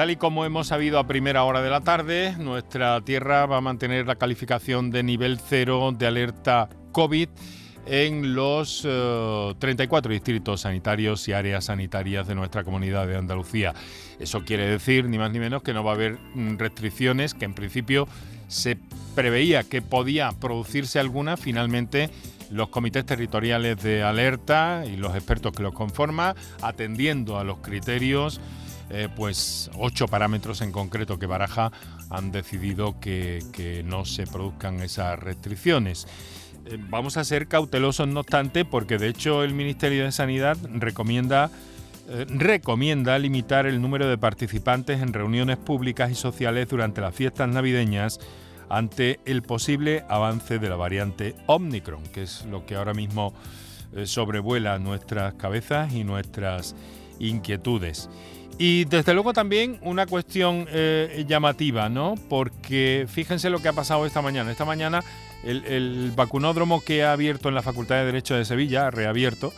Tal y como hemos sabido a primera hora de la tarde, nuestra tierra va a mantener la calificación de nivel cero de alerta COVID en los 34 eh, distritos sanitarios y áreas sanitarias de nuestra comunidad de Andalucía. Eso quiere decir, ni más ni menos, que no va a haber mm, restricciones, que en principio se preveía que podía producirse alguna, finalmente los comités territoriales de alerta y los expertos que los conforman, atendiendo a los criterios, eh, pues ocho parámetros en concreto que baraja, han decidido que, no se produzcan esas restricciones. Eh, vamos a ser cautelosos, no obstante, porque de hecho el Ministerio de Sanidad recomienda eh, recomienda limitar el número de participantes en reuniones públicas y sociales durante las fiestas navideñas ante el posible avance de la variante Omicron, que es lo que ahora mismo sobrevuela nuestras cabezas y nuestras inquietudes. Y desde luego también una cuestión eh, llamativa, ¿no? Porque fíjense lo que ha pasado esta mañana. Esta mañana el, el, vacunódromo que ha abierto en la Facultad de Derecho de Sevilla, ha reabierto,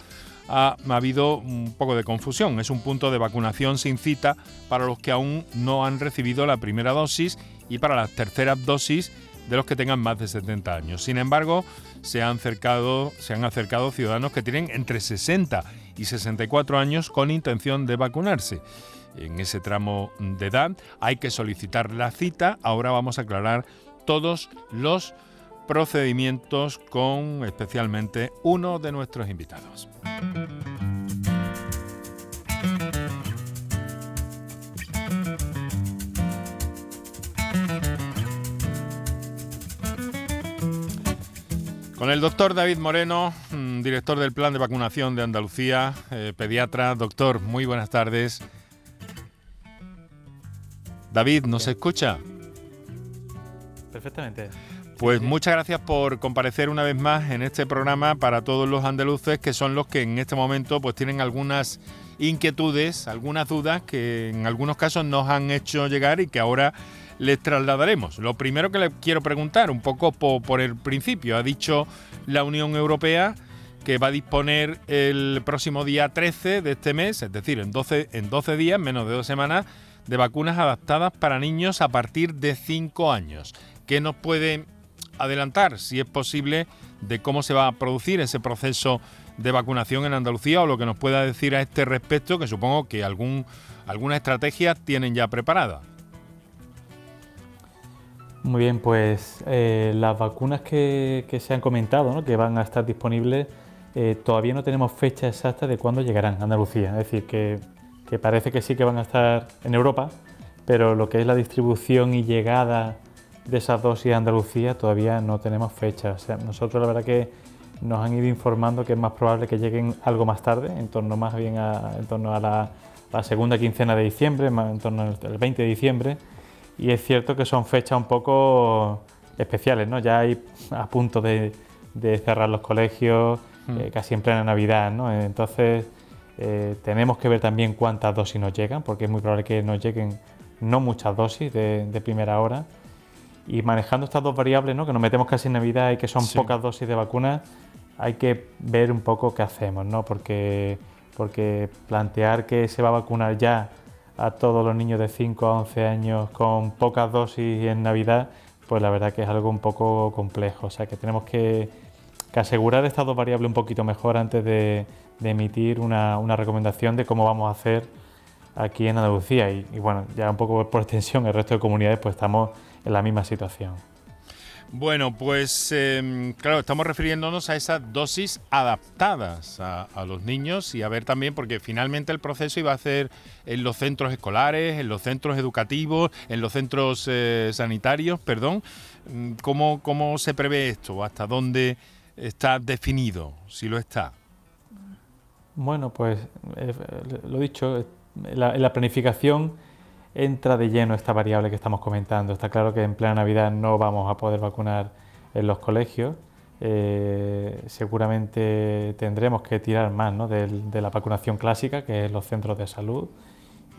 ha, ha, habido un poco de confusión. Es un punto de vacunación sin cita para los que aún no han recibido la primera dosis y para las terceras dosis de los que tengan más de 70 años. Sin embargo, se han acercado, se han acercado ciudadanos que tienen entre 60 y 64 años con intención de vacunarse. En ese tramo de edad hay que solicitar la cita. Ahora vamos a aclarar todos los procedimientos con especialmente uno de nuestros invitados. Con el doctor David Moreno, mm, director del Plan de Vacunación de Andalucía, eh, pediatra. Doctor, muy buenas tardes. David, ¿nos escucha? Perfectamente. Pues muchas gracias por comparecer una vez más en este programa para todos los andaluces que son los que en este momento pues tienen algunas inquietudes, algunas dudas que en algunos casos nos han hecho llegar y que ahora les trasladaremos. Lo primero que le quiero preguntar, un poco por, el principio, ha dicho la Unión Europea que va a disponer el próximo día 13 de este mes, es decir, en 12, en 12 días, menos de dos semanas, de vacunas adaptadas para niños a partir de 5 años. ¿Qué nos puede adelantar, si es posible, de cómo se va a producir ese proceso de vacunación en Andalucía o lo que nos pueda decir a este respecto, que supongo que algún, alguna estrategia tienen ya preparada? Muy bien, pues eh, las vacunas que, se han comentado, que van a estar disponibles, eh, todavía no tenemos fecha exacta de cuándo llegarán a Andalucía. Es decir, que, parece que sí que van a estar en Europa, pero lo que es la distribución y llegada de esas dosis a Andalucía todavía no tenemos fecha. O sea, nosotros la verdad que nos han ido informando que es más probable que lleguen algo más tarde, en torno más bien a, en torno a la, la segunda quincena de diciembre, en torno al 20 de diciembre y es cierto que son fechas un poco especiales, ¿no? Ya hay a punto de, cerrar los colegios, mm. eh, casi en plena Navidad, ¿no? Entonces eh, tenemos que ver también cuántas dosis nos llegan, porque es muy probable que nos lleguen no muchas dosis de, primera hora. Y manejando estas dos variables, ¿no? que nos metemos casi en Navidad y que son pocas dosis de vacunas, hay que ver un poco qué hacemos, ¿no? porque, porque plantear que se va a vacunar ya a todos los niños de 5 a 11 años con pocas dosis en Navidad, pues la verdad que es algo un poco complejo. O sea que tenemos que, asegurar estas dos variables un poquito mejor antes de, emitir una, recomendación de cómo vamos a hacer aquí en Andalucía. Y, y bueno, ya un poco por extensión, el resto de comunidades pues estamos en la misma situación. Bueno, pues em, claro, estamos refiriéndonos a esas dosis adaptadas a, los niños y a ver también, porque finalmente el proceso iba a ser en los centros escolares, en los centros educativos, en los centros eh, sanitarios, perdón. Mm, ¿Cómo, ¿Cómo se prevé esto? ¿Hasta dónde está definido, si lo está? Bueno, pues eh, lo dicho, la, la planificación entra de lleno esta variable que estamos comentando. Está claro que en plena Navidad no vamos a poder vacunar en los colegios. Eh, seguramente tendremos que tirar más ¿no? de, la vacunación clásica, que es los centros de salud.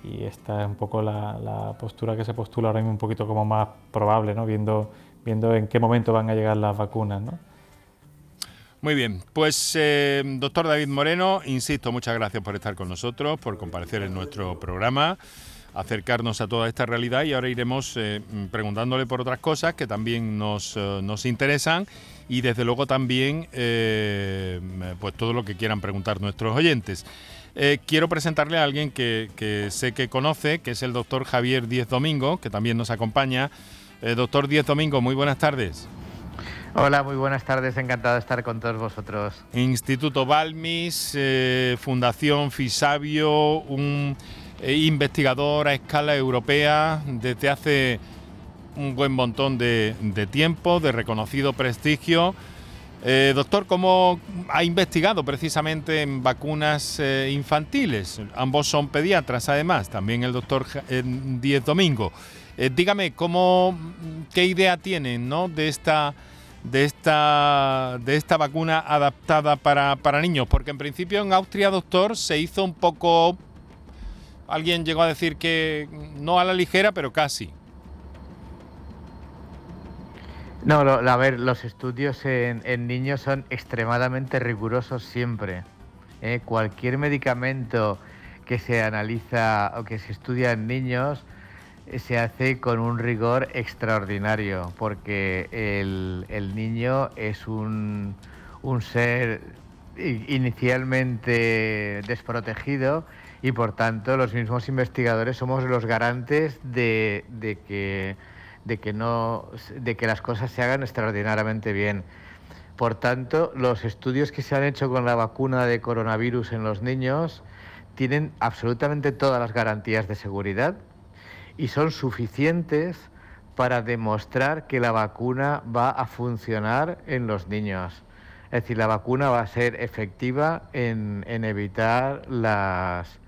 Y esta es un poco la, postura que se postula ahora mismo un poquito como más probable, ¿no? viendo, viendo en qué momento van a llegar las vacunas. ¿no? Muy bien, pues eh, doctor David Moreno, insisto, muchas gracias por estar con nosotros, por comparecer en nuestro programa. acercarnos a toda esta realidad y ahora iremos eh, preguntándole por otras cosas que también nos, eh, nos interesan y desde luego también pues todo lo que quieran preguntar nuestros oyentes. quiero presentarle a alguien que, que, sé que conoce, que es el doctor Javier Díez Domingo, que también nos acompaña. doctor Díez Domingo, muy buenas tardes. Hola, muy buenas tardes, encantado de estar con todos vosotros. Instituto Balmis, Fundación Fisabio, un investigador a escala europea desde hace un buen montón de, tiempo, de reconocido prestigio. Eh, doctor, ¿cómo ha investigado precisamente en vacunas eh, infantiles? Ambos son pediatras, además, también el doctor eh, Díez Domingo. dígame, ¿cómo, ¿qué idea tienen ¿no? de, esta, de, esta, de esta vacuna adaptada para, para niños? Porque en principio en Austria, doctor, se hizo un poco Alguien llegó a decir que no a la ligera, pero casi. No, a ver, los estudios en, niños son extremadamente rigurosos siempre. ¿eh? Cualquier medicamento que se analiza o que se estudia en niños se hace con un rigor extraordinario, porque el, niño es un, ser inicialmente desprotegido y por tanto los mismos investigadores somos los garantes de, que, no, de que las cosas se hagan extraordinariamente bien. Por tanto, los estudios que se han hecho con la vacuna de coronavirus en los niños tienen absolutamente todas las garantías de seguridad y son suficientes para demostrar que la vacuna va a funcionar en los niños. Es decir, la vacuna va a ser efectiva en evitar las,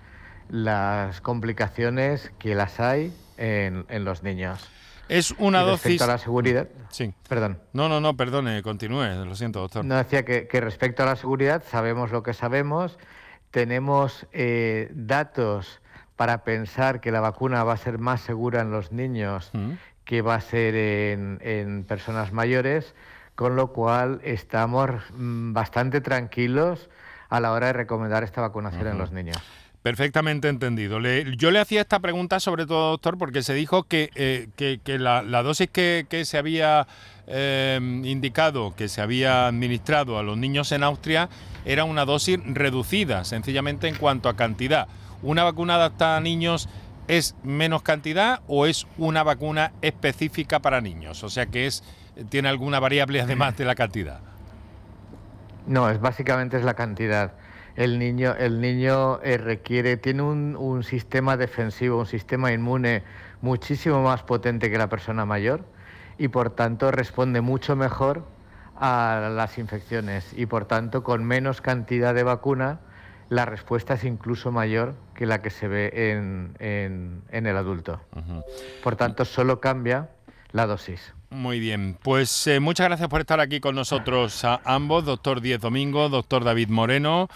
las complicaciones que las hay en, los niños. Es una dosis. Respecto a la seguridad. Sí. Perdón. No, no, no, perdone, continúe, lo siento, doctor. No decía que, respecto a la seguridad sabemos lo que sabemos, tenemos eh, datos para pensar que la vacuna va a ser más segura en los niños mm. que va a ser en, personas mayores, con lo cual estamos mm, bastante tranquilos a la hora de recomendar esta vacunación en los niños. Perfectamente entendido. yo le hacía esta pregunta sobre todo, doctor, porque se dijo que, eh, la, dosis que, se había eh, indicado, que se había administrado a los niños en Austria, era una dosis reducida, sencillamente en cuanto a cantidad. ¿Una vacuna adaptada a niños es menos cantidad o es una vacuna específica para niños? O sea que es tiene alguna variable además de la cantidad. No, es básicamente es la cantidad el niño, el niño eh, requiere, tiene un, sistema defensivo, un sistema inmune muchísimo más potente que la persona mayor y por tanto responde mucho mejor a las infecciones y por tanto con menos cantidad de vacuna la respuesta es incluso mayor que la que se ve en, en, el adulto. Por tanto, solo cambia la dosis. Muy bien, pues eh, muchas gracias por estar aquí con nosotros a ambos, doctor Diez Domingo, doctor David Moreno.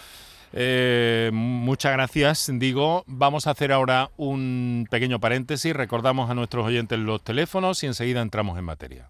Eh, muchas gracias, digo. Vamos a hacer ahora un pequeño paréntesis. Recordamos a nuestros oyentes los teléfonos y enseguida entramos en materia.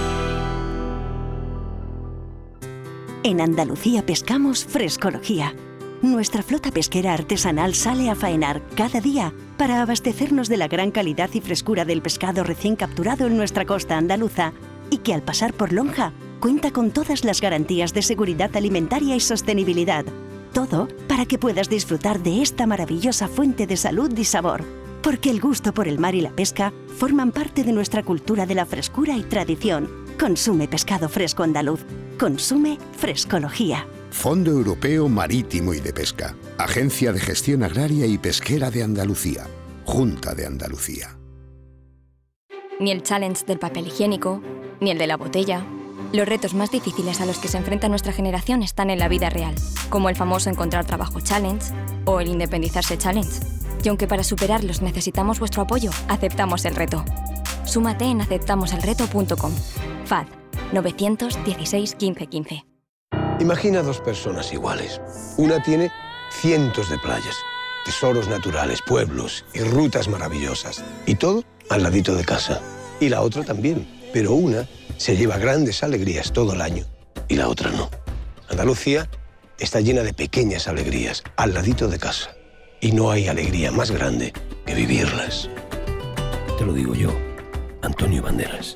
En Andalucía pescamos frescología. Nuestra flota pesquera artesanal sale a faenar cada día para abastecernos de la gran calidad y frescura del pescado recién capturado en nuestra costa andaluza y que al pasar por Lonja cuenta con todas las garantías de seguridad alimentaria y sostenibilidad todo para que puedas disfrutar de esta maravillosa fuente de salud y sabor. Porque el gusto por el mar y la pesca forman parte de nuestra cultura de la frescura y tradición. Consume pescado fresco andaluz. Consume frescología. Fondo Europeo Marítimo y de Pesca. Agencia de Gestión Agraria y Pesquera de Andalucía. Junta de Andalucía. Ni el challenge del papel higiénico, ni el de la botella los retos más difíciles a los que se enfrenta nuestra generación están en la vida real, como el famoso Encontrar Trabajo Challenge o el Independizarse Challenge. Y aunque para superarlos necesitamos vuestro apoyo, aceptamos el reto. Súmate en aceptamoselreto.com. FAD 916 1515. Imagina dos personas iguales. Una tiene cientos de playas, tesoros naturales, pueblos y rutas maravillosas. Y todo al ladito de casa. Y la otra también. Pero una se lleva grandes alegrías todo el año y la otra no. Andalucía está llena de pequeñas alegrías al ladito de casa. Y no hay alegría más grande que vivirlas. Te lo digo yo, Antonio Banderas.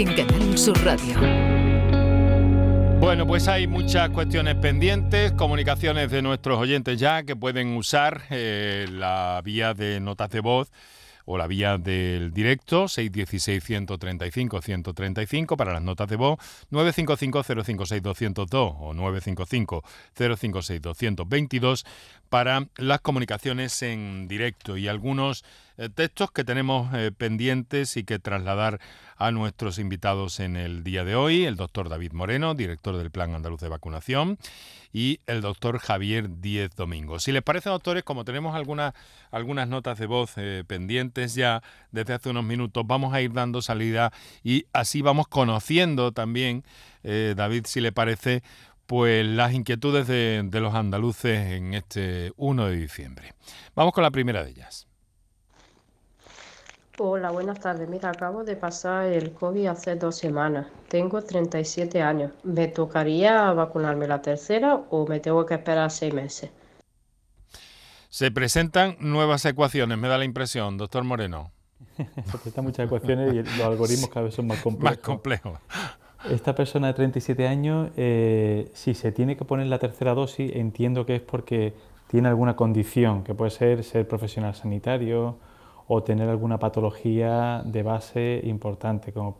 en Canal Sur Radio. Bueno, pues hay muchas cuestiones pendientes, comunicaciones de nuestros oyentes ya que pueden usar eh, la vía de notas de voz o la vía del directo 616-135-135 para las notas de voz 955-056-202 o 955-056-222 para las comunicaciones en directo y algunos textos que tenemos eh, pendientes y que trasladar a nuestros invitados en el día de hoy, el doctor David Moreno, director del Plan Andaluz de Vacunación, y el doctor Javier Díez Domingo. Si les parece, doctores, como tenemos algunas, algunas notas de voz eh, pendientes ya desde hace unos minutos, vamos a ir dando salida y así vamos conociendo también, David, si le parece, pues las inquietudes de, de los andaluces en este 1 de diciembre. Vamos con la primera de ellas. Hola, buenas tardes. Mira, acabo de pasar el COVID hace dos semanas. Tengo 37 años. ¿Me tocaría vacunarme la tercera o me tengo que esperar seis meses? Se presentan nuevas ecuaciones, me da la impresión, doctor Moreno. Se presentan muchas ecuaciones y los algoritmos cada vez son más complejos. Más complejos. Esta persona de 37 años, eh, si se tiene que poner la tercera dosis, entiendo que es porque tiene alguna condición, que puede ser ser profesional sanitario o tener alguna patología de base importante, como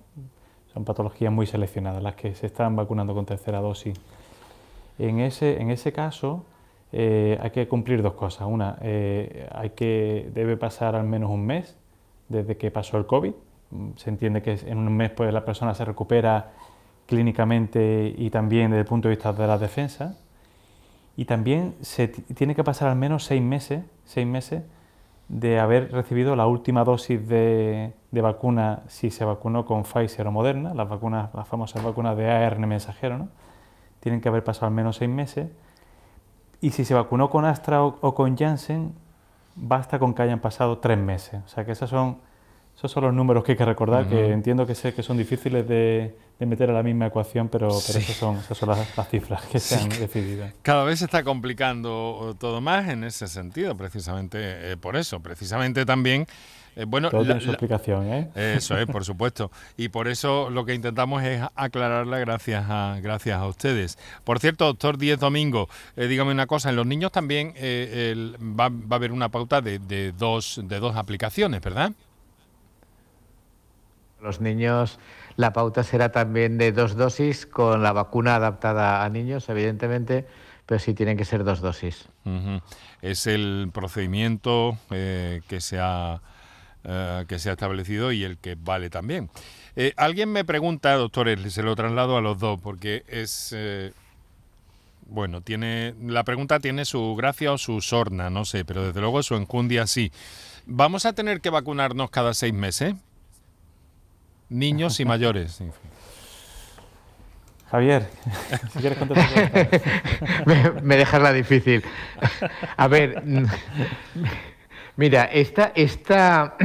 son patologías muy seleccionadas las que se están vacunando con tercera dosis. En ese, en ese caso eh, hay que cumplir dos cosas. Una, eh, hay que, debe pasar al menos un mes desde que pasó el COVID. Se entiende que en un mes pues, la persona se recupera clínicamente y también desde el punto de vista de la defensa. Y también se tiene que pasar al menos seis meses, seis meses de haber recibido la última dosis de, vacuna si se vacunó con Pfizer o Moderna, las vacunas, las famosas vacunas de ARN mensajero, ¿no? tienen que haber pasado al menos seis meses. Y si se vacunó con Astra o, con Janssen, basta con que hayan pasado tres meses. O sea que esos son, esos son los números que hay que recordar, que entiendo que sé que son difíciles de, de meter a la misma ecuación, pero, pero esas son, esas son las, cifras que se han decidido. Cada vez se está complicando todo más en ese sentido, precisamente eh, por eso, precisamente también. Eh, bueno, Todo tiene su explicación, ¿eh? Eso es, por supuesto. Y por eso lo que intentamos es aclararla gracias a, gracias a ustedes. Por cierto, doctor Díez Domingo, eh, dígame una cosa, en los niños también va, va, a haber una pauta de, de, dos, de dos aplicaciones, ¿verdad? Los niños la pauta será también de dos dosis con la vacuna adaptada a niños, evidentemente, pero sí tienen que ser dos dosis. Es el procedimiento eh, que se ha eh, que se ha establecido y el que vale también. Eh, alguien me pregunta, doctores, se lo traslado a los dos, porque es... Bueno, tiene la pregunta tiene su gracia o su sorna, no sé, pero desde luego su enjundia sí. ¿Vamos a tener que vacunarnos cada seis meses? Niños y mayores. Javier, si quieres me, me dejas la difícil. A ver, Mira, esta, esta,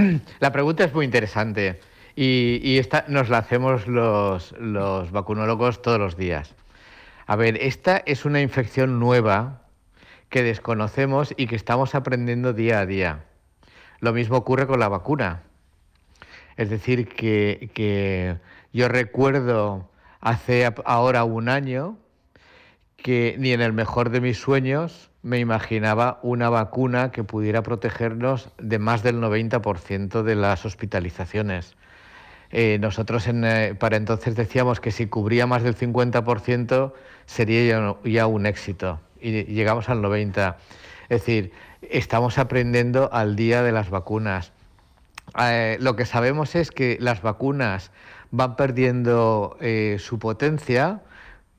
la pregunta es muy interesante y, esta nos la hacemos los, los vacunólogos todos los días. A ver, esta es una infección nueva que desconocemos y que estamos aprendiendo día a día. Lo mismo ocurre con la vacuna. Es decir, que, que yo recuerdo hace ahora un año que ni en el mejor de mis sueños me imaginaba una vacuna que pudiera protegernos de más del 90% de las hospitalizaciones. Eh, nosotros eh, para entonces decíamos que si cubría más del 50% sería ya, un éxito y llegamos al 90%. Es decir, estamos aprendiendo al día de las vacunas. Eh, lo que sabemos es que las vacunas van perdiendo su potencia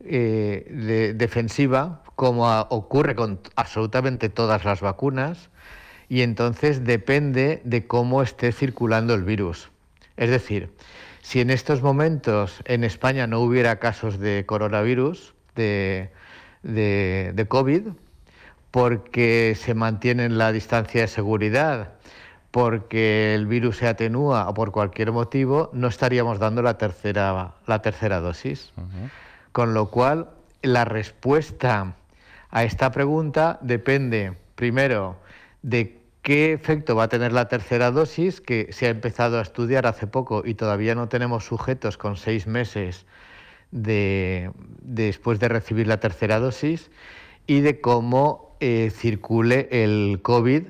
defensiva como ocurre con absolutamente todas las vacunas, y entonces depende de cómo esté circulando el virus. Es decir, si en estos momentos en España no hubiera casos de coronavirus, de, de, COVID, porque se mantiene la distancia de seguridad, porque el virus se atenúa o por cualquier motivo, no estaríamos dando la tercera, la tercera dosis. Con lo cual, la respuesta a esta pregunta depende, primero, de qué efecto va a tener la tercera dosis, que se ha empezado a estudiar hace poco y todavía no tenemos sujetos con seis meses después de recibir la tercera dosis, y de cómo eh, circule el COVID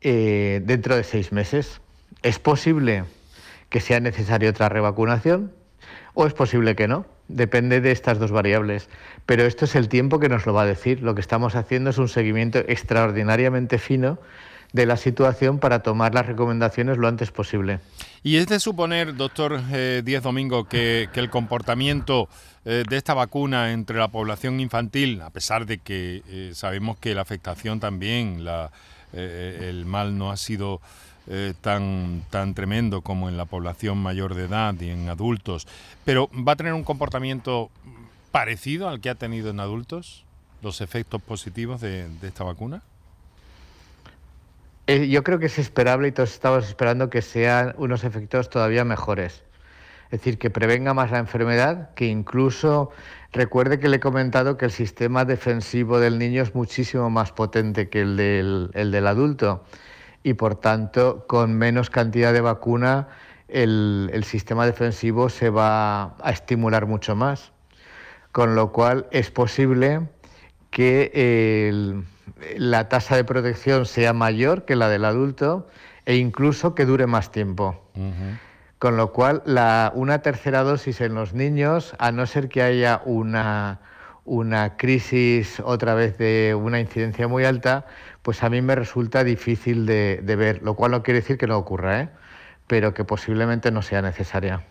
eh, dentro de seis meses. ¿Es posible que sea necesaria otra revacunación o es posible que no? Depende de estas dos variables. Pero esto es el tiempo que nos lo va a decir. Lo que estamos haciendo es un seguimiento extraordinariamente fino de la situación para tomar las recomendaciones lo antes posible. Y es de suponer, doctor eh, Díez Domingo, que, el comportamiento eh, de esta vacuna entre la población infantil, a pesar de que eh, sabemos que la afectación también, la, el mal no ha sido eh, tan, tan tremendo como en la población mayor de edad y en adultos, pero ¿va a tener un comportamiento parecido al que ha tenido en adultos los efectos positivos de, esta vacuna? Eh, yo creo que es esperable y todos estamos esperando que sean unos efectos todavía mejores. Es decir, que prevenga más la enfermedad, que incluso recuerde que le he comentado que el sistema defensivo del niño es muchísimo más potente que el del, el del adulto y por tanto con menos cantidad de vacuna el, sistema defensivo se va a estimular mucho más. Con lo cual es posible que la tasa de protección sea mayor que la del adulto e incluso que dure más tiempo. Con lo cual, una tercera dosis en los niños, a no ser que haya una, una crisis otra vez de una incidencia muy alta, pues a mí me resulta difícil de, ver, lo cual no quiere decir que no ocurra, ¿eh? pero que posiblemente no sea necesaria.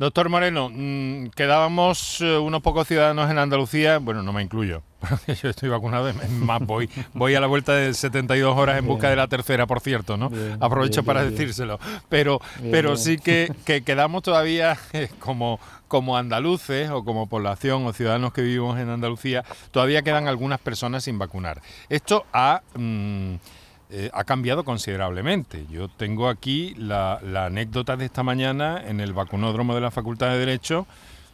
Doctor Moreno, mm, quedábamos eh, unos pocos ciudadanos en Andalucía, bueno, no me incluyo, yo estoy vacunado, más voy, voy a la vuelta de 72 horas en busca de la tercera, por cierto, ¿no? Aprovecho para decírselo, pero, pero sí que, que quedamos todavía eh, como como andaluces o como población o ciudadanos que vivimos en Andalucía, todavía quedan algunas personas sin vacunar. Esto ha, mm, eh, ha cambiado considerablemente. Yo tengo aquí la, anécdota de esta mañana en el vacunódromo de la Facultad de Derecho,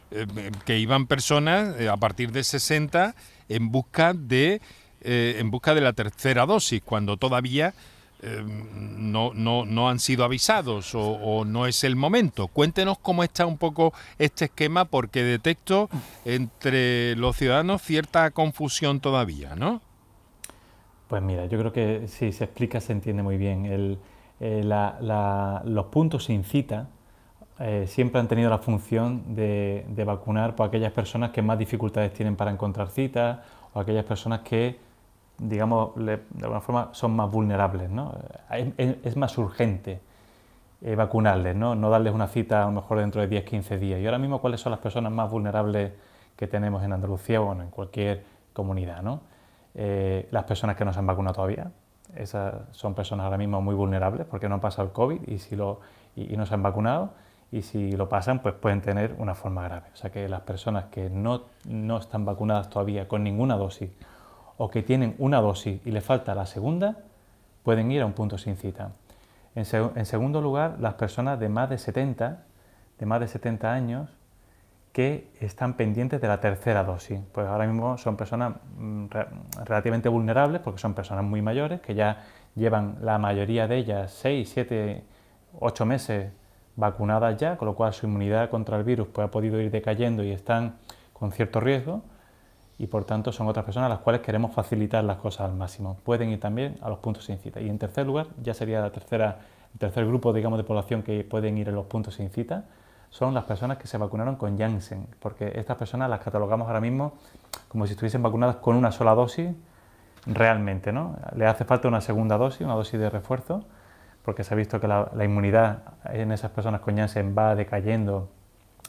eh, que iban personas eh, a partir de 60 en busca de, en busca de la tercera dosis, cuando todavía no, no, no han sido avisados o, no es el momento. Cuéntenos cómo está un poco este esquema porque detecto entre los ciudadanos cierta confusión todavía, ¿no? Pues mira, yo creo que si se explica se entiende muy bien. Eh, los puntos sin cita eh, siempre han tenido la función de, vacunar por aquellas personas que más dificultades tienen para encontrar citas o aquellas personas que digamos, de alguna forma son más vulnerables, ¿no? Es, más urgente eh, vacunarles, ¿no? no darles una cita a lo mejor dentro de 10, 15 días. Y ahora mismo, ¿cuáles son las personas más vulnerables que tenemos en Andalucía o bueno, en cualquier comunidad? ¿no? Eh, las personas que no se han vacunado todavía, esas son personas ahora mismo muy vulnerables porque no han pasado el COVID y, si lo, y, no se han vacunado y si lo pasan pues pueden tener una forma grave. O sea que las personas que no, no están vacunadas todavía con ninguna dosis o que tienen una dosis y le falta la segunda, pueden ir a un punto sin cita. En, en, segundo lugar, las personas de más de 70, de más de 70 años que están pendientes de la tercera dosis. Pues ahora mismo son personas mm, relativamente vulnerables porque son personas muy mayores que ya llevan la mayoría de ellas 6, 7, 8 meses vacunadas ya, con lo cual su inmunidad contra el virus pues, ha podido ir decayendo y están con cierto riesgo y por tanto son otras personas a las cuales queremos facilitar las cosas al máximo. Pueden ir también a los puntos sin cita. Y en tercer lugar, ya sería la tercera, el tercer grupo digamos, de población que pueden ir a los puntos sin cita, son las personas que se vacunaron con Janssen, porque estas personas las catalogamos ahora mismo como si estuviesen vacunadas con una sola dosis realmente, ¿no? Le hace falta una segunda dosis, una dosis de refuerzo, porque se ha visto que la, inmunidad en esas personas con Janssen va decayendo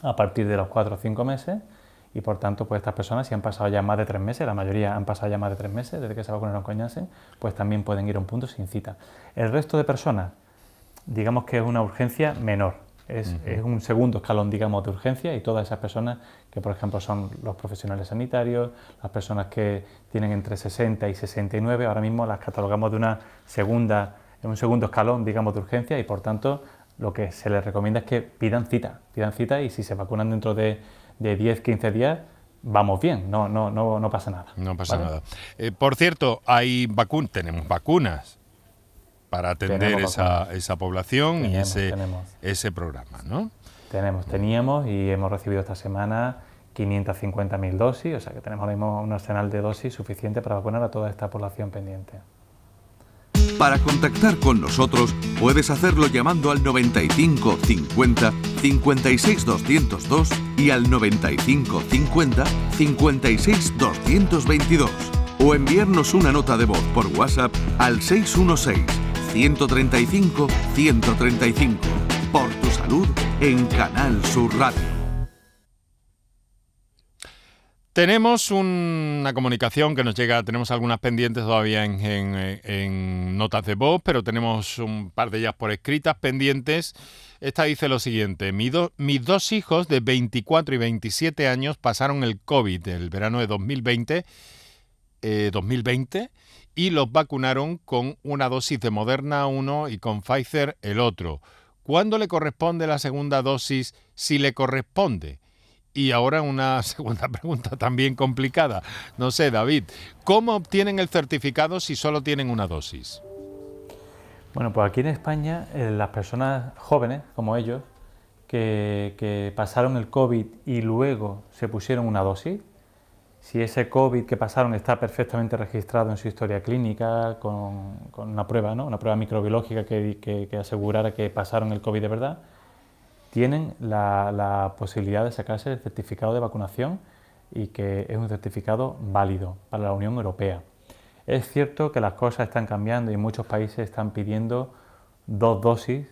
a partir de los 4 o 5 meses y por tanto pues estas personas si han pasado ya más de 3 meses, la mayoría han pasado ya más de 3 meses desde que se vacunaron con Janssen, pues también pueden ir a un punto sin cita. El resto de personas, digamos que es una urgencia menor, es, un segundo escalón, digamos, de urgencia y todas esas personas que, por ejemplo, son los profesionales sanitarios, las personas que tienen entre 60 y 69, ahora mismo las catalogamos de una segunda, un segundo escalón, digamos, de urgencia y, por tanto, lo que se les recomienda es que pidan cita, pidan cita y si se vacunan dentro de, de 10, 15 días, vamos bien, no, no, no, no pasa nada. No pasa nada. Eh, por cierto, hay vacunas, tenemos vacunas para atender esa, esa, población y ese, ese programa, ¿no? Tenemos, teníamos y hemos recibido esta semana 550.000 dosis, o sea que tenemos ahora mismo un arsenal de dosis suficiente para vacunar a toda esta población pendiente. Para contactar con nosotros puedes hacerlo llamando al 95 50 56 202 y al 95 50 56 222 o enviarnos una nota de voz por WhatsApp al 616 135 135. Por tu salud en Canal Sur Radio. Tenemos una comunicación que nos llega, tenemos algunas pendientes todavía en, notas de voz, pero tenemos un par de ellas por escritas pendientes. Esta dice lo siguiente, mis dos hijos de 24 y 27 años pasaron el COVID el verano de 2020, 2020 eh, y los vacunaron con una dosis de Moderna uno y con Pfizer el otro. ¿Cuándo le corresponde la segunda dosis? Si le corresponde. Y ahora una segunda pregunta también complicada. No sé, David, ¿cómo obtienen el certificado si solo tienen una dosis? Bueno, pues aquí en España eh, las personas jóvenes como ellos que, que pasaron el COVID y luego se pusieron una dosis, si ese COVID que pasaron está perfectamente registrado en su historia clínica, con, una prueba, ¿no? una prueba microbiológica que, asegurara que pasaron el COVID de verdad, tienen la, posibilidad de sacarse el certificado de vacunación y que es un certificado válido para la Unión Europea. Es cierto que las cosas están cambiando y muchos países están pidiendo dos dosis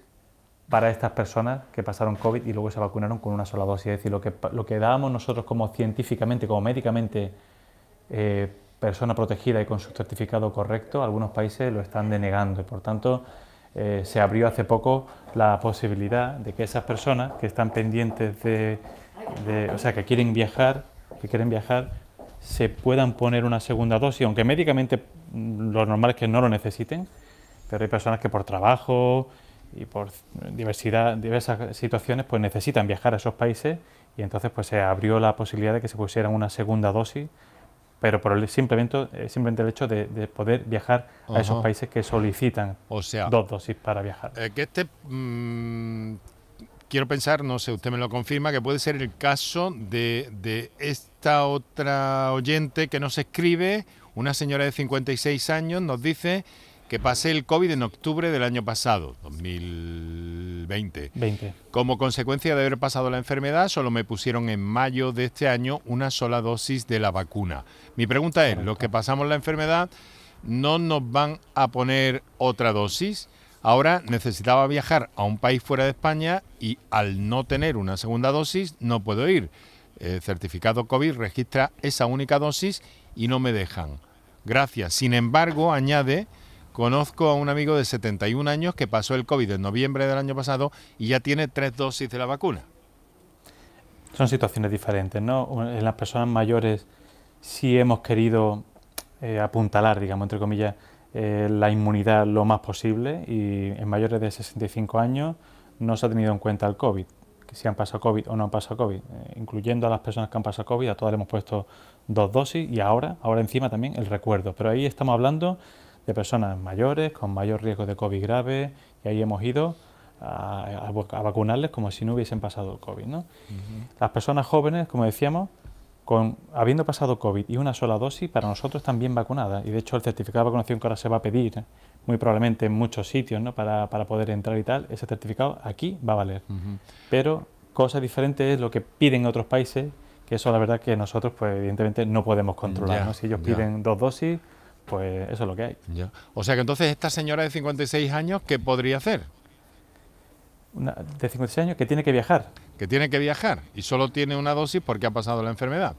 para estas personas que pasaron COVID y luego se vacunaron con una sola dosis. Es decir, lo que, lo que dábamos nosotros como científicamente, como médicamente eh, persona protegida y con su certificado correcto, algunos países lo están denegando por tanto eh, se abrió hace poco la posibilidad de que esas personas que están pendientes de, de, o sea, que quieren viajar, que quieren viajar, se puedan poner una segunda dosis, aunque médicamente mm, lo normal es que no lo necesiten, pero hay personas que por trabajo, y por diversidad, diversas situaciones pues necesitan viajar a esos países y entonces pues se abrió la posibilidad de que se pusiera una segunda dosis pero por el simplemente, eh, simplemente el hecho de, poder viajar a esos países que solicitan o sea, dos dosis para viajar. Eh, que este, mm, quiero pensar, no sé, usted me lo confirma, que puede ser el caso de, de esta otra oyente que nos escribe, una señora de 56 años, nos dice que pasé el COVID en octubre del año pasado, 2020. 20. Como consecuencia de haber pasado la enfermedad, solo me pusieron en mayo de este año una sola dosis de la vacuna. Mi pregunta es, ¿los que pasamos la enfermedad no nos van a poner otra dosis? Ahora necesitaba viajar a un país fuera de España y al no tener una segunda dosis no puedo ir. El certificado COVID registra esa única dosis y no me dejan. Gracias. Sin embargo, añade, conozco a un amigo de 71 años que pasó el COVID en noviembre del año pasado y ya tiene tres dosis de la vacuna. Son situaciones diferentes, ¿no? En las personas mayores sí hemos querido eh, apuntalar, digamos, entre comillas, eh, la inmunidad lo más posible y en mayores de 65 años no se ha tenido en cuenta el COVID, que si han pasado COVID o no han pasado COVID, eh, incluyendo a las personas que han pasado COVID, a todas le hemos puesto dos dosis y ahora, ahora encima también el recuerdo, pero ahí estamos hablando de personas mayores con mayor riesgo de COVID grave y ahí hemos ido a, vacunarles como si no hubiesen pasado el COVID. ¿no? Las personas jóvenes, como decíamos, con, habiendo pasado COVID y una sola dosis, para nosotros también vacunada. Y de hecho el certificado de vacunación que ahora se va a pedir, muy probablemente en muchos sitios, ¿no? para, para poder entrar y tal, ese certificado aquí va a valer. Pero cosa diferente es lo que piden otros países, que eso la verdad que nosotros, pues evidentemente no podemos controlar. ¿no? Si ellos piden dos dosis, pues eso es lo que hay. O sea que entonces esta señora de 56 años, ¿qué podría hacer? de 56 años que tiene que viajar. Que tiene que viajar y solo tiene una dosis porque ha pasado la enfermedad.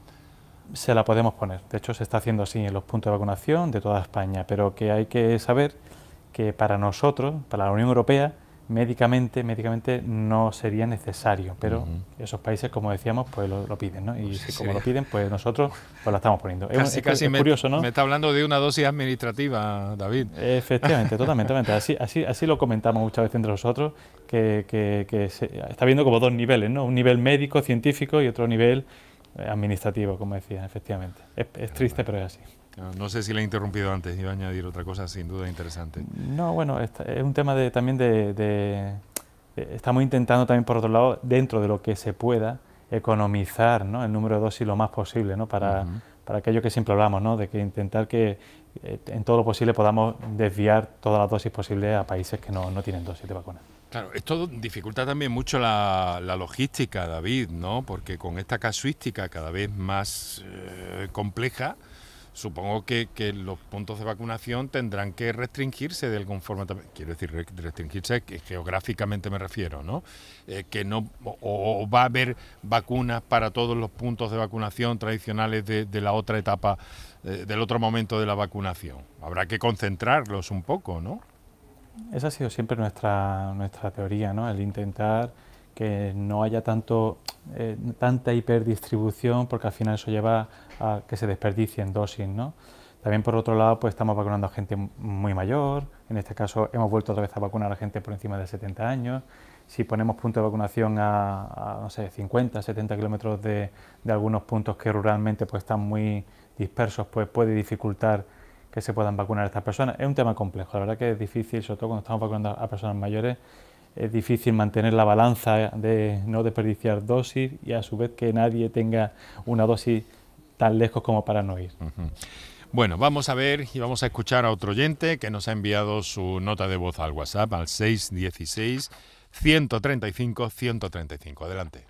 Se la podemos poner. De hecho, se está haciendo así en los puntos de vacunación de toda España, pero que hay que saber que para nosotros, para la Unión Europea, médicamente, médicamente no sería necesario, pero esos países, como decíamos, pues lo, piden, ¿no? Y si como lo piden, pues nosotros pues la estamos poniendo. Casi, casi me, curioso, ¿no? Me está hablando de una dosis administrativa, David. Efectivamente, totalmente, totalmente. Así, así, así lo comentamos muchas veces entre nosotros, que, que, se, está viendo como dos niveles, ¿no? Un nivel médico, científico y otro nivel eh, administrativo, como decía, efectivamente. Es, triste, pero es así. No, sé si le he interrumpido antes, iba a añadir otra cosa sin duda interesante. No, bueno, es un tema de, también de, Estamos intentando también, por otro lado, dentro de lo que se pueda, economizar ¿no? el número de dosis lo más posible, ¿no? para, para aquello que siempre hablamos, ¿no? de que intentar que eh, en todo lo posible podamos desviar todas las dosis posibles a países que no, no tienen dosis de vacuna. Claro, esto dificulta también mucho la, logística, David, ¿no? Porque con esta casuística cada vez más eh, compleja, supongo que, los puntos de vacunación tendrán que restringirse de algún forma Quiero decir, restringirse que geográficamente me refiero, ¿no? Eh, que no o, va a haber vacunas para todos los puntos de vacunación tradicionales de, la otra etapa, eh, del otro momento de la vacunación. Habrá que concentrarlos un poco, ¿no? Esa ha sido siempre nuestra, nuestra teoría, ¿no? el intentar que no haya tanto, eh, tanta hiperdistribución, porque al final eso lleva a que se desperdicien dosis. ¿no? También por otro lado, pues estamos vacunando a gente muy mayor, en este caso hemos vuelto otra vez a vacunar a gente por encima de 70 años. Si ponemos puntos de vacunación a, no sé, 50, 70 kilómetros de, de algunos puntos que ruralmente pues, están muy dispersos, pues puede dificultar que se puedan vacunar a estas personas. Es un tema complejo, la verdad que es difícil, sobre todo cuando estamos vacunando a personas mayores, es difícil mantener la balanza de no desperdiciar dosis y a su vez que nadie tenga una dosis tan lejos como para no ir. Bueno, vamos a ver y vamos a escuchar a otro oyente que nos ha enviado su nota de voz al WhatsApp al 616 135 135. Adelante.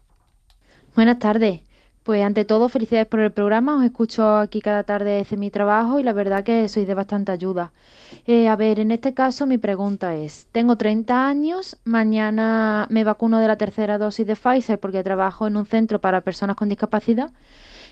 Buenas tardes. Pues ante todo, felicidades por el programa. Os escucho aquí cada tarde desde mi trabajo y la verdad que sois de bastante ayuda. Eh, a ver, en este caso mi pregunta es, tengo 30 años, mañana me vacuno de la tercera dosis de Pfizer porque trabajo en un centro para personas con discapacidad.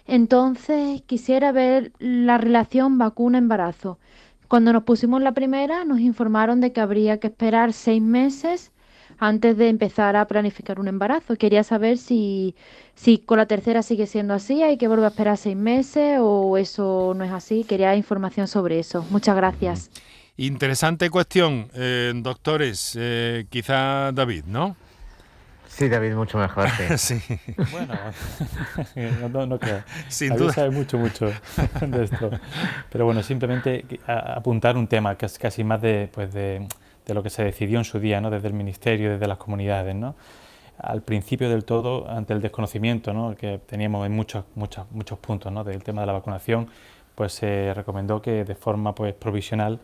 Entonces, quisiera ver la relación vacuna-embarazo. Cuando nos pusimos la primera, nos informaron de que habría que esperar seis meses antes de empezar a planificar un embarazo. Quería saber si, si con la tercera sigue siendo así, hay que volver a esperar seis meses o eso no es así. Quería información sobre eso. Muchas gracias. Interesante cuestión, eh, doctores. Eh, quizá David, ¿no? Sí, David, mucho mejor. Sí. Bueno, no, no, creo. Sin David duda. sabe mucho, mucho de esto. Pero bueno, simplemente apuntar un tema que es casi más de, pues de de lo que se decidió en su día, ¿no? desde el Ministerio, desde las comunidades. ¿no? Al principio del todo, ante el desconocimiento ¿no? que teníamos en muchos, muchos, muchos puntos ¿no? del tema de la vacunación, pues se recomendó que de forma pues, provisional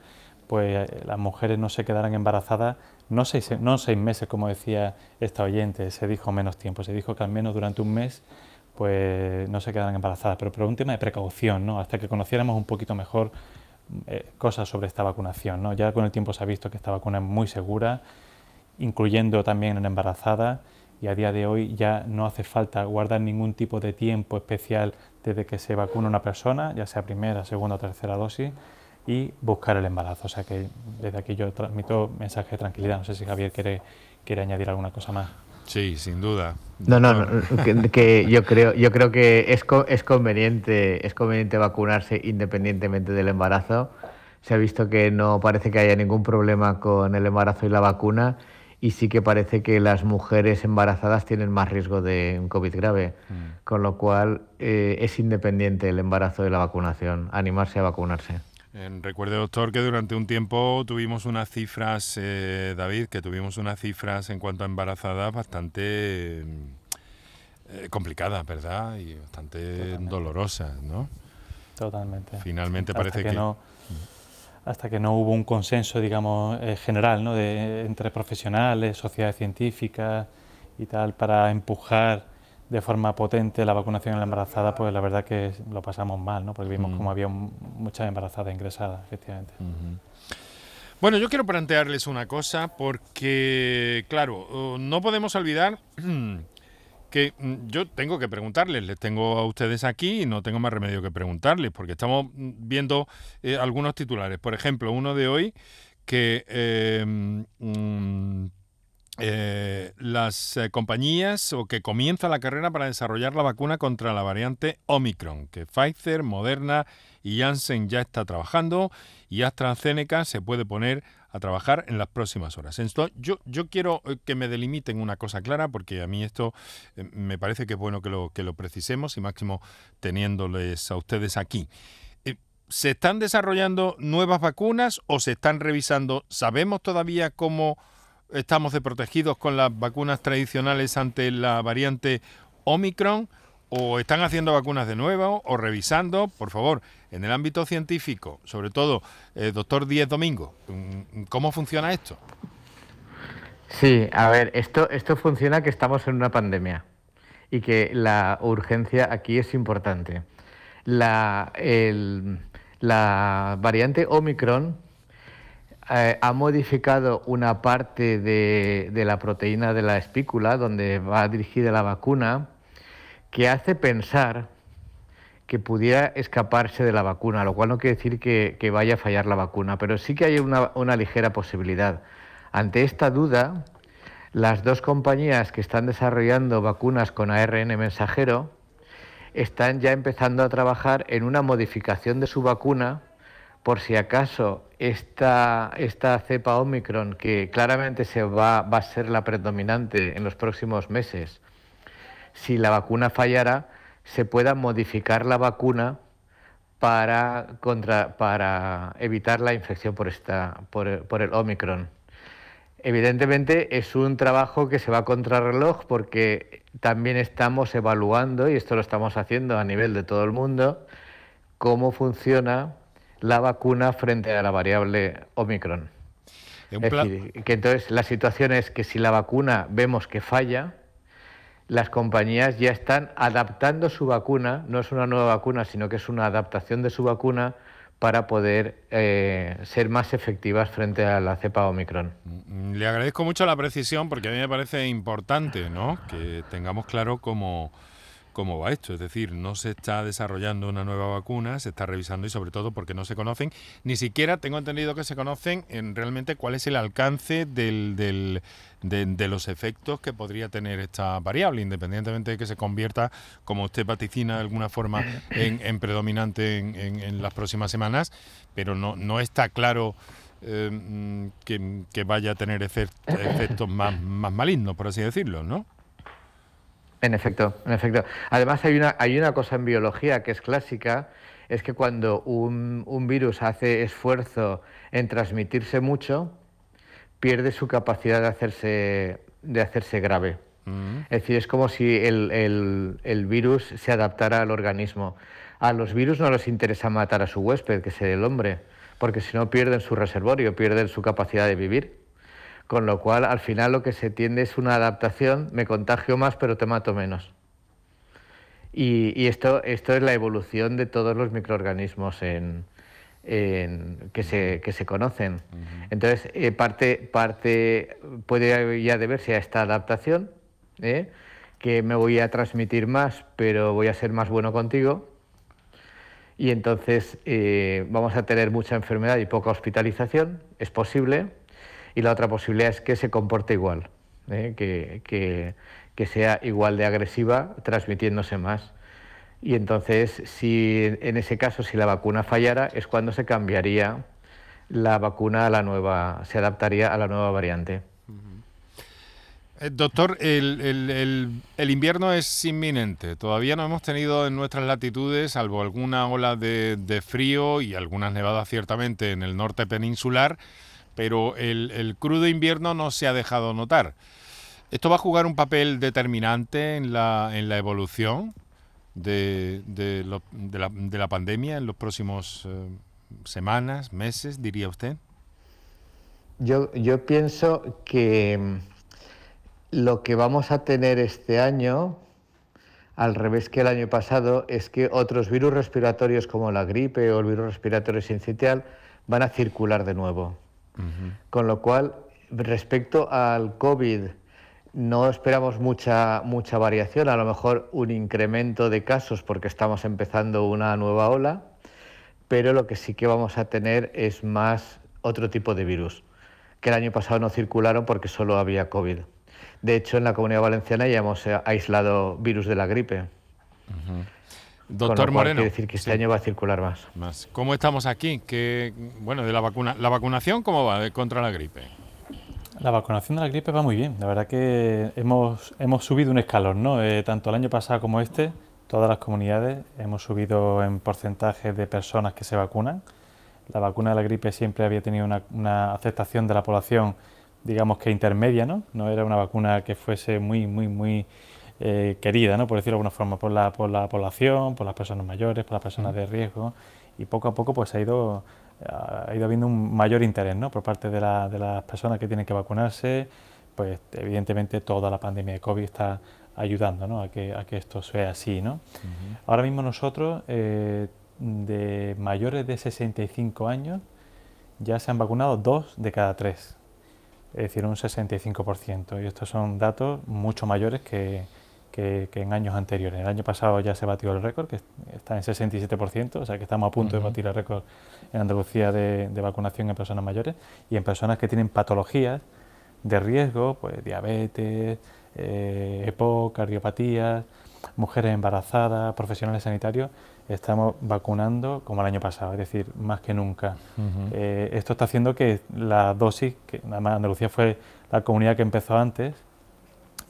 pues, las mujeres no se quedaran embarazadas, no seis, no seis meses, como decía esta oyente, se dijo menos tiempo, se dijo que al menos durante un mes pues no se quedaran embarazadas, pero por un tema de precaución, ¿no? hasta que conociéramos un poquito mejor eh, cosas sobre esta vacunación. ¿no? Ya con el tiempo se ha visto que esta vacuna es muy segura, incluyendo también en embarazadas, y a día de hoy ya no hace falta guardar ningún tipo de tiempo especial desde que se vacuna una persona, ya sea primera, segunda o tercera dosis, y buscar el embarazo. O sea que desde aquí yo transmito mensaje de tranquilidad. No sé si Javier quiere, quiere añadir alguna cosa más. Sí, sin duda. No, no, no que, yo creo, yo creo que es, es conveniente, es conveniente vacunarse independientemente del embarazo. Se ha visto que no parece que haya ningún problema con el embarazo y la vacuna y sí que parece que las mujeres embarazadas tienen más riesgo de un COVID grave, mm. con lo cual eh, es independiente el embarazo de la vacunación, animarse a vacunarse. Recuerde, doctor, que durante un tiempo tuvimos unas cifras, eh, David, que tuvimos unas cifras en cuanto a embarazadas bastante eh, complicadas, ¿verdad? Y bastante dolorosas, ¿no? Totalmente. Finalmente parece que, no hasta que no hubo un consenso, digamos, eh, general, ¿no? de, entre profesionales, sociedades científicas y tal, para empujar de forma potente la vacunación en la embarazada, pues la verdad que lo pasamos mal, ¿no? porque vimos mm. como había muchas embarazadas ingresadas, efectivamente. Bueno, yo quiero plantearles una cosa, porque, claro, no podemos olvidar que mm, yo tengo que preguntarles, les tengo a ustedes aquí y no tengo más remedio que preguntarles, porque estamos mm, viendo eh, algunos titulares. Por ejemplo, uno de hoy que eh, eh, las compañías o que comienza la carrera para desarrollar la vacuna contra la variante Omicron, que Pfizer, Moderna y Janssen ya está trabajando y AstraZeneca se puede poner a trabajar en las próximas horas. Entonces, yo, yo quiero eh, que me delimiten una cosa clara, porque a mí esto eh, me parece que es bueno que lo, que lo precisemos y máximo teniéndoles a ustedes aquí. Eh, ¿Se están desarrollando nuevas vacunas o se están revisando? ¿Sabemos todavía cómo estamos de protegidos con las vacunas tradicionales ante la variante Omicron? ¿O están haciendo vacunas de nuevo o revisando? Por favor, en el ámbito científico, sobre todo, eh, doctor Díez Domingo, mm, ¿cómo funciona esto? Sí, a ver, esto, esto funciona que estamos en una pandemia y que la urgencia aquí es importante. La, la variante Omicron eh, ha modificado una parte de, de la proteína de la espícula donde va dirigida la vacuna que hace pensar que pudiera escaparse de la vacuna, lo cual no quiere decir que, vaya a fallar la vacuna, pero sí que hay una, una ligera posibilidad. Ante esta duda, las dos compañías que están desarrollando vacunas con ARN mensajero están ya empezando a trabajar en una modificación de su vacuna por si acaso esta, esta cepa Omicron, que claramente se va, va a ser la predominante en los próximos meses, si la vacuna fallara, se pueda modificar la vacuna para, contra, para evitar la infección por, esta, por, por, el Omicron. Evidentemente es un trabajo que se va a contrarreloj porque también estamos evaluando, y esto lo estamos haciendo a nivel de todo el mundo, cómo funciona la vacuna frente a la variable Omicron. Es decir, que entonces la situación es que si la vacuna vemos que falla, las compañías ya están adaptando su vacuna, no es una nueva vacuna, sino que es una adaptación de su vacuna para poder eh, ser más efectivas frente a la cepa Omicron. Mm, le agradezco mucho la precisión porque a mí me parece importante ¿no? que tengamos claro cómo cómo va esto. Es decir, no se está desarrollando una nueva vacuna, se está revisando y sobre todo porque no se conocen, ni siquiera tengo entendido que se conocen en realmente cuál es el alcance del, de, los efectos que podría tener esta variable, independientemente de que se convierta, como usted vaticina de alguna forma, en, predominante en, las próximas semanas, pero no, no está claro. Eh, que, que, vaya a tener efectos más, más malignos, por así decirlo, ¿no? En efecto, en efecto. Además hay una, hay una cosa en biología que es clásica, es que cuando un, virus hace esfuerzo en transmitirse mucho, pierde su capacidad de hacerse, de hacerse grave. Mm. Es decir, es como si el, el, virus se adaptara al organismo. A los virus no les interesa matar a su huésped, que es el hombre, porque si no pierden su reservorio, pierden su capacidad de vivir con lo cual al final lo que se tiende es una adaptación, me contagio más pero te mato menos. Y, esto, esto es la evolución de todos los microorganismos en, que, se, que se conocen. Entonces, eh, parte, parte puede ya deberse a esta adaptación, ¿eh? que me voy a transmitir más, pero voy a ser más bueno contigo. Y entonces eh, vamos a tener mucha enfermedad y poca hospitalización, es posible. Y la otra posibilidad es que se comporte igual, que, que, que sea igual de agresiva, transmitiéndose más. Y entonces, si en ese caso, si la vacuna fallara, es cuando se cambiaría la vacuna a la nueva, se adaptaría a la nueva variante. Eh, doctor, el, invierno es inminente. Todavía no hemos tenido en nuestras latitudes, salvo alguna ola de, de frío y algunas nevadas ciertamente en el norte peninsular, pero el, crudo invierno no se ha dejado notar. ¿Esto va a jugar un papel determinante en la, en la evolución? de, la, de la, pandemia en los próximos eh, semanas, meses, diría usted? Yo, yo pienso que mm, lo que vamos a tener este año, al revés que el año pasado, es que otros virus respiratorios como la gripe o el virus respiratorio sincitial van a circular de nuevo. Con lo cual, respecto al COVID, no esperamos mucha, mucha variación, a lo mejor un incremento de casos porque estamos empezando una nueva ola, pero lo que sí que vamos a tener es más otro tipo de virus, que el año pasado no circularon porque solo había COVID. De hecho, en la Comunidad Valenciana ya hemos eh, aislado virus de la gripe. Doctor Moreno. Quiere decir que este año va a circular más. más. ¿Cómo estamos aquí? ¿Qué, bueno, de la vacuna, ¿la vacunación cómo va contra la gripe? La vacunación de la gripe va muy bien. La verdad que hemos, hemos subido un escalón, ¿no? Eh, tanto el año pasado como este, todas las comunidades hemos subido en porcentaje de personas que se vacunan. La vacuna de la gripe siempre había tenido una, aceptación de la población, digamos que intermedia, ¿no? No era una vacuna que fuese muy, muy, muy eh, querida, ¿no? Por decirlo de alguna forma, por la, por la población, por las personas mayores, por las personas de riesgo. Y poco a poco pues ha ido ha ido habiendo un mayor interés ¿no? por parte de, las personas que tienen que vacunarse, pues evidentemente toda la pandemia de COVID está ayudando ¿no? a, que, a que esto sea así. ¿no? Ahora mismo nosotros, eh, de mayores de 65 años, ya se han vacunado dos de cada tres, es decir, un 65%. Y estos son datos mucho mayores que, que, en años anteriores. El año pasado ya se batió el récord, que está en 67%, o sea que estamos a punto de batir el récord en Andalucía de, vacunación en personas mayores y en personas que tienen patologías de riesgo, pues diabetes, eh, EPO, cardiopatías, mujeres embarazadas, profesionales sanitarios, estamos vacunando como el año pasado, es decir, más que nunca. Eh, esto está haciendo que la dosis, que además Andalucía fue la comunidad que empezó antes,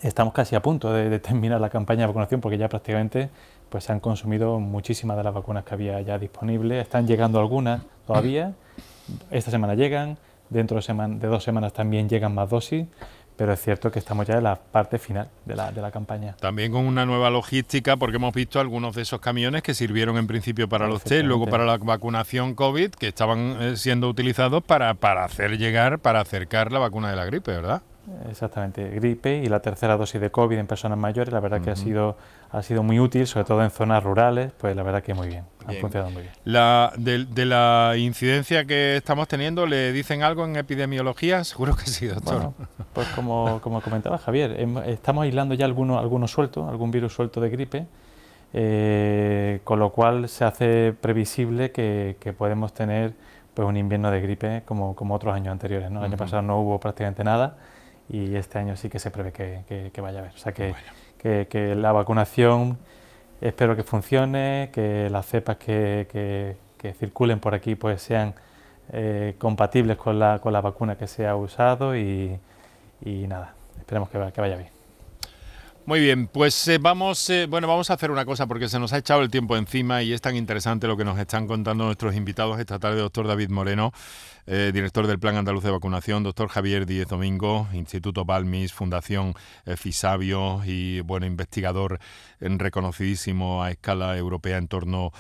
estamos casi a punto de, terminar la campaña de vacunación porque ya prácticamente pues, se han consumido muchísimas de las vacunas que había ya disponibles. Están llegando algunas todavía. Esta semana llegan, dentro de, de dos semanas también llegan más dosis pero es cierto que estamos ya en la parte final de la, de la, campaña. También con una nueva logística, porque hemos visto algunos de esos camiones que sirvieron en principio para los test, luego para la vacunación COVID, que estaban eh, siendo utilizados para, para hacer llegar, para acercar la vacuna de la gripe, ¿verdad? Exactamente, gripe y la tercera dosis de COVID en personas mayores, la verdad que ha sido, ha sido muy útil, sobre todo en zonas rurales, pues la verdad que muy bien, ha funcionado muy bien. La, de, la incidencia que estamos teniendo, ¿le dicen algo en epidemiología? Seguro que sí, doctor. pues como, como comentaba Javier, estamos aislando ya algunos, algunos sueltos, algún virus suelto de gripe, eh, con lo cual se hace previsible que, podemos tener pues un invierno de gripe como, como otros años anteriores. ¿no? El año pasado no hubo prácticamente nada y este año sí que se prevé que, que, vaya a haber. O sea que, que, la vacunación espero que funcione, que las cepas que, circulen por aquí pues sean eh, compatibles con la, con la vacuna que se ha usado y, y nada, esperemos que, vaya bien. Muy bien, pues eh, vamos, eh, bueno, vamos a hacer una cosa porque se nos ha echado el tiempo encima y es tan interesante lo que nos están contando nuestros invitados esta tarde, doctor David Moreno, eh, director del Plan Andaluz de Vacunación, doctor Javier Díez Domingo, Instituto Balmis, Fundación Fisabio y bueno, investigador reconocidísimo a escala europea en torno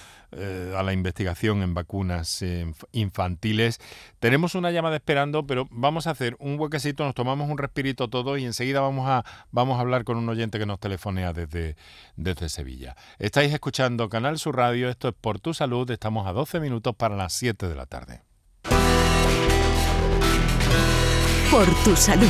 a la investigación en vacunas infantiles. Tenemos una llamada esperando, pero vamos a hacer un huequecito, nos tomamos un respirito todos y enseguida vamos a, vamos a hablar con un oyente que nos telefonea desde, desde Sevilla. Estáis escuchando Canal Sur Radio, esto es Por Tu Salud, estamos a 12 minutos para las 7 de la tarde. Por Tu Salud.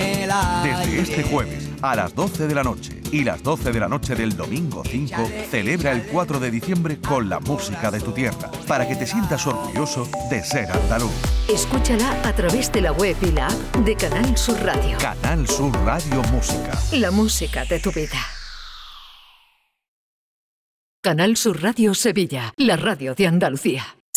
Desde este jueves a las 12 de la noche y las 12 de la noche del domingo 5, celebra el 4 de diciembre con la música de tu tierra, para que te sientas orgulloso de ser andaluz. Escúchala a través de la web y la app de Canal Sur Radio. Canal Sur Radio Música. La música de tu vida. Canal Sur Radio Sevilla, la radio de Andalucía.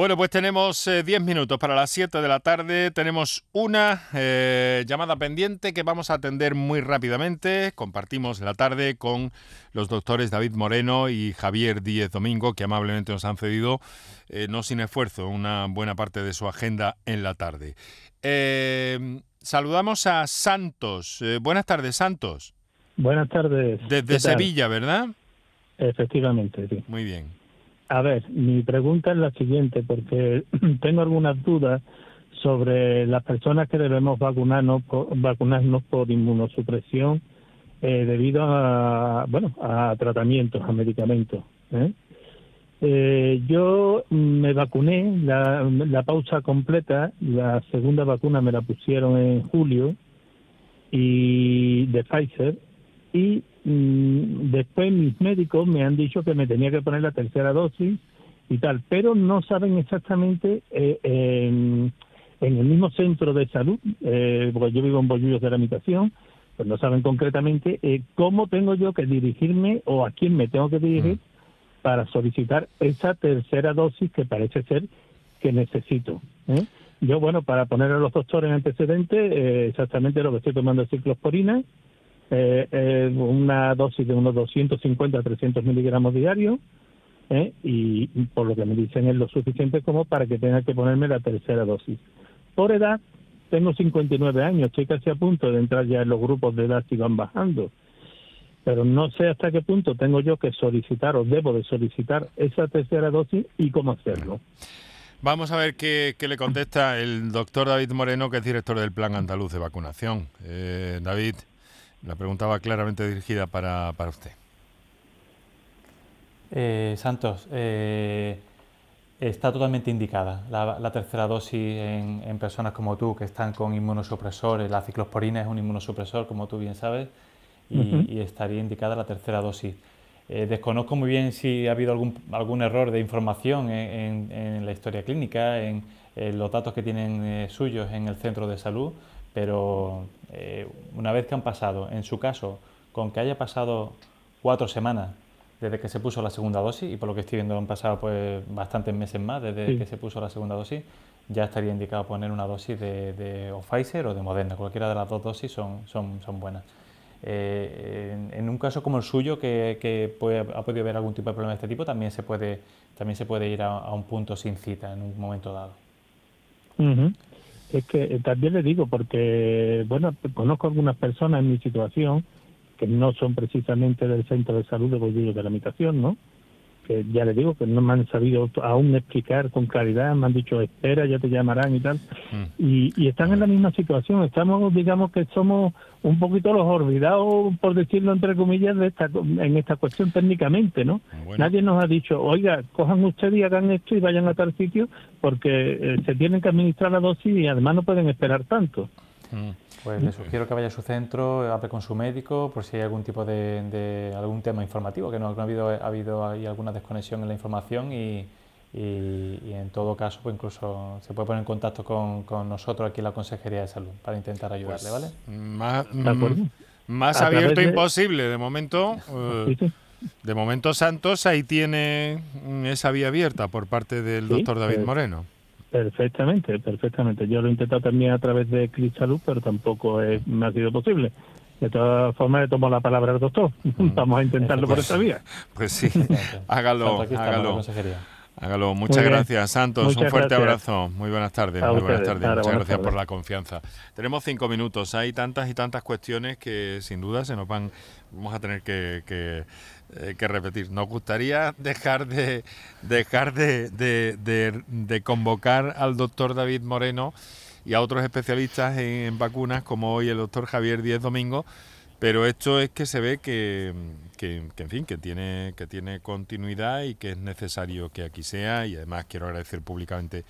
Bueno, pues tenemos 10 minutos para las 7 de la tarde. Tenemos una eh, llamada pendiente que vamos a atender muy rápidamente. Compartimos la tarde con los doctores David Moreno y Javier Díez Domingo, que amablemente nos han cedido, eh, no sin esfuerzo, una buena parte de su agenda en la tarde. Eh, saludamos a Santos. buenas tardes, Santos. Buenas tardes. Desde Sevilla, ¿verdad? Efectivamente, sí. Muy bien. A ver, mi pregunta es la siguiente, porque tengo algunas dudas sobre las personas que debemos vacunarnos por, vacunarnos por inmunosupresión eh, debido a bueno a tratamientos, a medicamentos. ¿eh? Eh, yo me vacuné la, la pausa completa, la segunda vacuna me la pusieron en julio y de Pfizer y después mis médicos me han dicho que me tenía que poner la tercera dosis y tal, pero no saben exactamente eh, en, en, el mismo centro de salud, eh, porque yo vivo en Bollullos de la Habitación, pues no saben concretamente eh, cómo tengo yo que dirigirme o a quién me tengo que dirigir para solicitar esa tercera dosis que parece ser que necesito. ¿eh? Yo, bueno, para poner a los doctores en antecedente, exactamente lo que estoy tomando es ciclosporina, eh, eh, una dosis de unos 250 a 300 miligramos diarios ¿eh? y por lo que me dicen es lo suficiente como para que tenga que ponerme la tercera dosis. Por edad, tengo 59 años, estoy casi a punto de entrar ya en los grupos de edad que van bajando, pero no sé hasta qué punto tengo yo que solicitar o debo de solicitar esa tercera dosis y cómo hacerlo. Vamos a ver qué, le contesta el doctor David Moreno, que es director del Plan Andaluz de Vacunación. David. La pregunta va claramente dirigida para, para usted. Eh, Santos, eh, está totalmente indicada la, tercera dosis en, personas como tú que están con inmunosupresores. La ciclosporina es un inmunosupresor, como tú bien sabes, y, estaría indicada la tercera dosis. Eh, desconozco muy bien si ha habido algún, algún error de información en, la historia clínica, en, los datos que tienen suyos en el centro de salud, pero eh, una vez que han pasado, en su caso, con que haya pasado cuatro semanas desde que se puso la segunda dosis, y por lo que estoy viendo han pasado pues bastantes meses más desde que se puso la segunda dosis, ya estaría indicado poner una dosis de, de Pfizer o de Moderna. Cualquiera de las dos dosis son, son, son buenas. eh, en, un caso como el suyo, que, ha podido haber algún tipo de problema de este tipo, también se puede, también se puede ir a, un punto sin cita en un momento dado. Es que eh, también le digo, porque, bueno, conozco algunas personas en mi situación que no son precisamente del centro de salud de Bolillo de la Habitación, ¿no? Que ya le digo que no me han sabido aún explicar con claridad, me han dicho espera, ya te llamarán y tal, mm. y, están en la misma situación, estamos, digamos que somos un poquito los olvidados, por decirlo entre comillas, de esta, en esta cuestión técnicamente, ¿no? Nadie nos ha dicho, oiga, cojan ustedes y hagan esto y vayan a tal sitio, porque eh, se tienen que administrar la dosis y además no pueden esperar tanto. Mm. Pues le sugiero que vaya a su centro, hable con su médico por si hay algún tipo de, algún tema informativo, que no, ha habido, ha habido ahí alguna desconexión en la información y, en todo caso pues incluso se puede poner en contacto con, nosotros aquí en la Consejería de Salud para intentar ayudarle, pues, ¿vale? Más, abierto imposible, de momento. Eh, de momento Santos ahí tiene esa vía abierta por parte del doctor David pues, Moreno. Perfectamente, perfectamente. Yo lo he intentado también a través de Clic Salud, pero tampoco es, me ha sido posible. De todas formas, le tomo la palabra al doctor. Mm. Vamos a intentarlo por esa vía. Pues sí, hágalo, hágalo. Hágalo. Muchas gracias, Santos. un fuerte abrazo. Muy buenas tardes. Muy buenas tardes. Muchas gracias por la confianza. Tenemos cinco minutos. Hay tantas y tantas cuestiones que sin duda se nos van. Vamos a tener que eh, que repetir. Nos gustaría dejar de dejar de, de, convocar al doctor David Moreno y a otros especialistas en, vacunas, como hoy el doctor Javier Díez Domingo, pero esto es que se ve que, que, en fin, que tiene, que tiene continuidad y que es necesario que aquí sea, y además quiero agradecer públicamente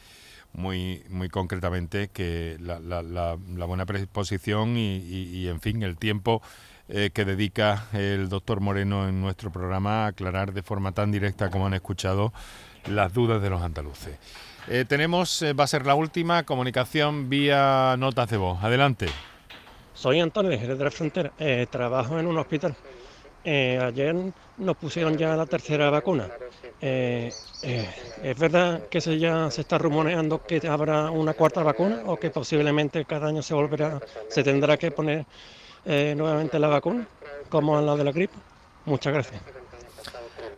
muy, muy concretamente que la, buena predisposición y, y, en fin, el tiempo eh, que dedica el doctor Moreno en nuestro programa a aclarar de forma tan directa como han escuchado las dudas de los andaluces. Eh, tenemos, eh, va a ser la última, comunicación vía notas de voz. Adelante. Soy Antonio, de de la Frontera. trabajo en un hospital. ayer nos pusieron ya la tercera vacuna. ¿Es verdad que se ya se está rumoreando que habrá una cuarta vacuna o que posiblemente cada año se volverá, se tendrá que poner eh, nuevamente la vacuna, como la de la gripe. Muchas gracias.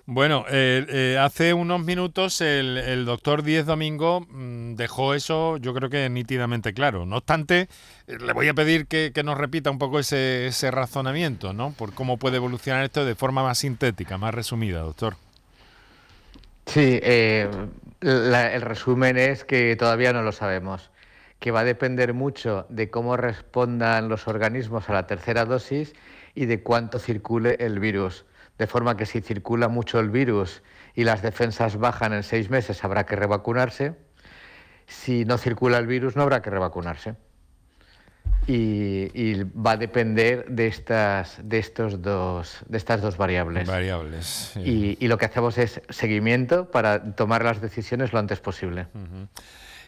Bueno, eh, eh, hace unos minutos el, doctor Díez Domingo mm, dejó eso, yo creo que nítidamente claro. No obstante, le voy a pedir que, nos repita un poco ese, razonamiento, ¿no? Por cómo puede evolucionar esto de forma más sintética, más resumida, doctor. Sí, el resumen es que todavía no lo sabemos que va a depender mucho de cómo respondan los organismos a la tercera dosis y de cuánto circule el virus. De forma que si circula mucho el virus y las defensas bajan en seis meses, habrá que revacunarse. Si no circula el virus, no habrá que revacunarse. Y, va a depender de estas, de estos dos, de estas dos variables. Variables. Y, lo que hacemos es seguimiento para tomar las decisiones lo antes posible.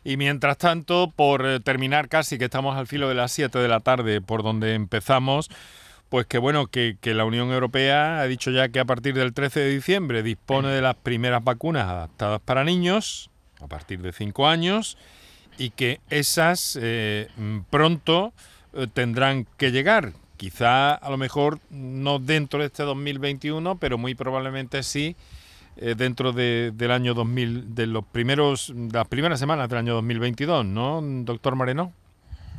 Y mientras tanto, por eh, terminar casi, que estamos al filo de las 7 de la tarde, por donde empezamos, pues que bueno, que, la Unión Europea ha dicho ya que a partir del 13 de diciembre dispone de las primeras vacunas adaptadas para niños, a partir de 5 años, y que esas eh, pronto eh, tendrán que llegar. Quizá a lo mejor no dentro de este 2021, pero muy probablemente sí eh, dentro de, del año 2000, de los primeros, las primeras semanas del año 2022, ¿no, doctor Moreno?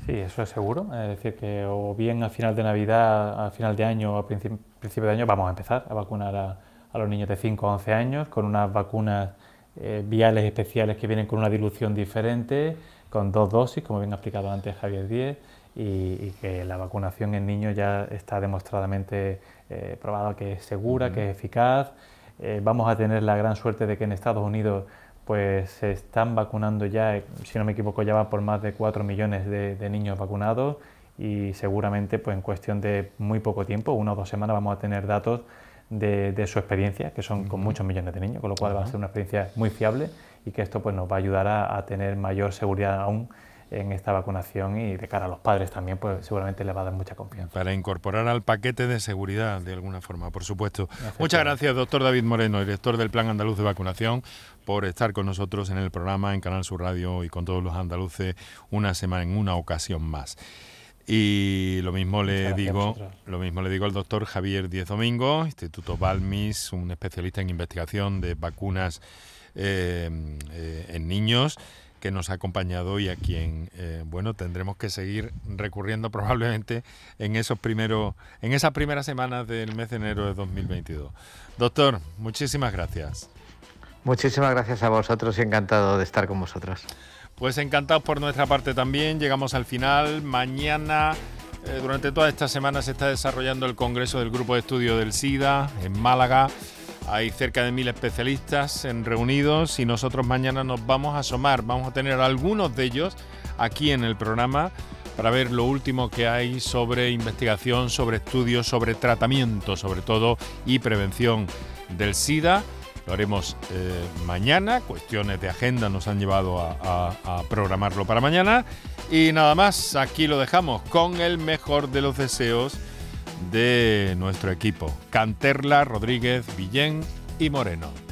Sí, eso es seguro. Es decir, que o bien a final de Navidad, a final de año o a principio, de año vamos a empezar a vacunar a, los niños de 5 a 11 años con unas vacunas eh, viales especiales que vienen con una dilución diferente, con dos dosis, como bien ha explicado antes Javier Díez, y, que la vacunación en niños ya está demostradamente eh, probada que es segura, que es eficaz eh, vamos a tener la gran suerte de que en Estados Unidos pues se están vacunando ya, si no me equivoco, ya va por más de 4 millones de, niños vacunados y seguramente pues en cuestión de muy poco tiempo, una o dos semanas, vamos a tener datos de, su experiencia, que son con muchos millones de niños, con lo cual va a ser una experiencia muy fiable y que esto pues nos va a ayudar a tener mayor seguridad aún en esta vacunación y de cara a los padres también, pues seguramente le va a dar mucha confianza. Para incorporar al paquete de seguridad de alguna forma, por supuesto. Muchas gracias, doctor David Moreno, director del Plan Andaluz de Vacunación, por estar con nosotros en el programa en Canal Sur Radio y con todos los andaluces una semana en una ocasión más. Y lo mismo le digo, lo mismo le digo al doctor Javier Díez Domingo, Instituto Balmis, un especialista en investigación de vacunas eh, eh, en niños que nos ha acompañado y a quien eh, bueno tendremos que seguir recurriendo probablemente en esos primeros en esas primeras semanas del mes de enero de 2022. Doctor, muchísimas gracias. Muchísimas gracias a vosotros y encantado de estar con vosotros. Pues encantados por nuestra parte también. Llegamos al final. Mañana, eh, durante toda esta semana, se está desarrollando el Congreso del Grupo de Estudio del SIDA en Málaga. Hay cerca de mil especialistas en reunidos y nosotros mañana nos vamos a asomar. Vamos a tener algunos de ellos aquí en el programa para ver lo último que hay sobre investigación, sobre estudios, sobre tratamiento, sobre todo, y prevención del SIDA lo haremos eh, mañana. Cuestiones de agenda nos han llevado a, programarlo para mañana. Y nada más, aquí lo dejamos con el mejor de los deseos de nuestro equipo. Canterla, Rodríguez, Villén y Moreno.